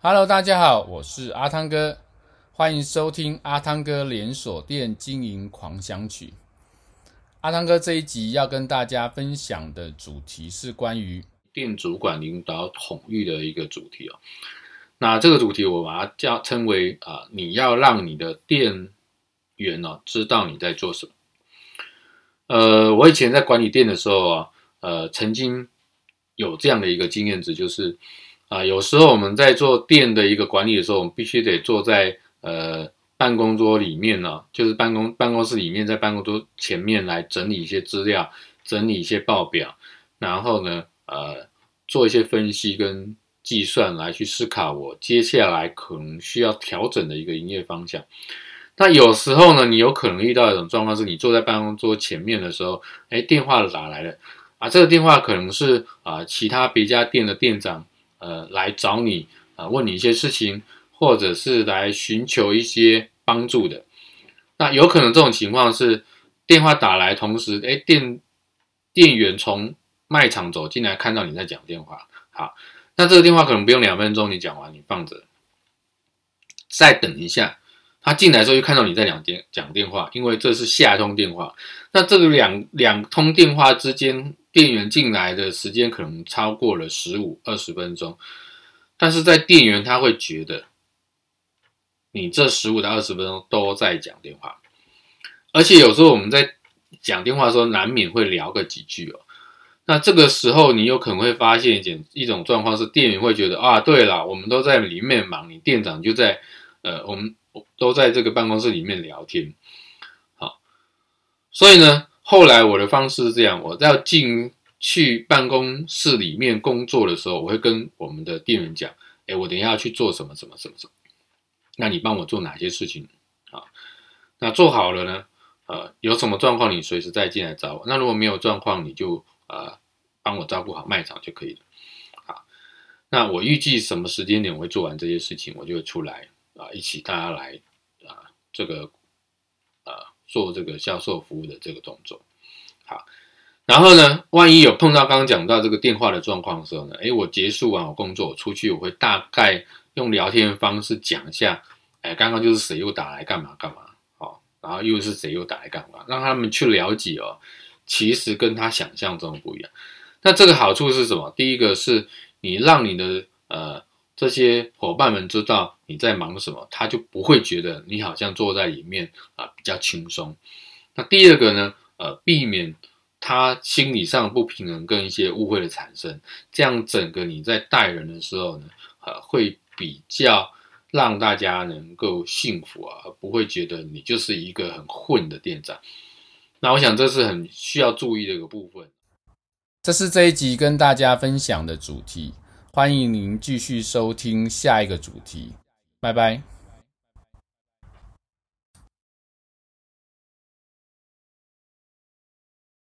Hello，大家好，我是阿汤哥，欢迎收听阿汤哥连锁店经营狂想曲。阿汤哥这一集要跟大家分享的主题是关于店主管领导统御的一个主题哦。那这个主题我把它叫称为啊，你要让你的店员呢知道你在做什么。呃，我以前在管理店的时候啊，呃，曾经有这样的一个经验值，就是。啊，有时候我们在做店的一个管理的时候，我们必须得坐在呃办公桌里面呢，就是办公办公室里面，在办公桌前面来整理一些资料，整理一些报表，然后呢，呃，做一些分析跟计算，来去思考我接下来可能需要调整的一个营业方向。那有时候呢，你有可能遇到一种状况，是你坐在办公桌前面的时候，哎，电话打来了，啊，这个电话可能是啊其他别家店的店长。呃，来找你啊、呃，问你一些事情，或者是来寻求一些帮助的。那有可能这种情况是电话打来，同时，哎，店店员从卖场走进来，看到你在讲电话。好，那这个电话可能不用两分钟，你讲完，你放着，再等一下，他进来之后又看到你在讲电讲电话，因为这是下一通电话。那这个两两通电话之间。店员进来的时间可能超过了十五二十分钟，但是在店员他会觉得你这十五到二十分钟都在讲电话，而且有时候我们在讲电话的时候难免会聊个几句哦。那这个时候你有可能会发现一件一种状况是，店员会觉得啊，对了，我们都在里面忙，你店长就在呃，我们都在这个办公室里面聊天，好，所以呢。后来我的方式是这样，我要进去办公室里面工作的时候，我会跟我们的店员讲：“哎，我等一下要去做什么什么什么什么，那你帮我做哪些事情啊？那做好了呢？呃，有什么状况你随时再进来找我。那如果没有状况，你就呃帮我照顾好卖场就可以了。好，那我预计什么时间点我会做完这些事情，我就会出来啊，一起大家来啊这个。”做这个销售服务的这个动作，好，然后呢，万一有碰到刚刚讲到这个电话的状况的时候呢，诶，我结束完我工作，我出去，我会大概用聊天方式讲一下，诶，刚刚就是谁又打来干嘛干嘛，好，然后又是谁又打来干嘛，让他们去了解哦，其实跟他想象中不一样。那这个好处是什么？第一个是你让你的呃。这些伙伴们知道你在忙什么，他就不会觉得你好像坐在里面啊比较轻松。那第二个呢，呃，避免他心理上不平衡跟一些误会的产生，这样整个你在带人的时候呢，呃，会比较让大家能够幸福啊，不会觉得你就是一个很混的店长。那我想这是很需要注意的一个部分。这是这一集跟大家分享的主题。欢迎您继续收听下一个主题，拜拜。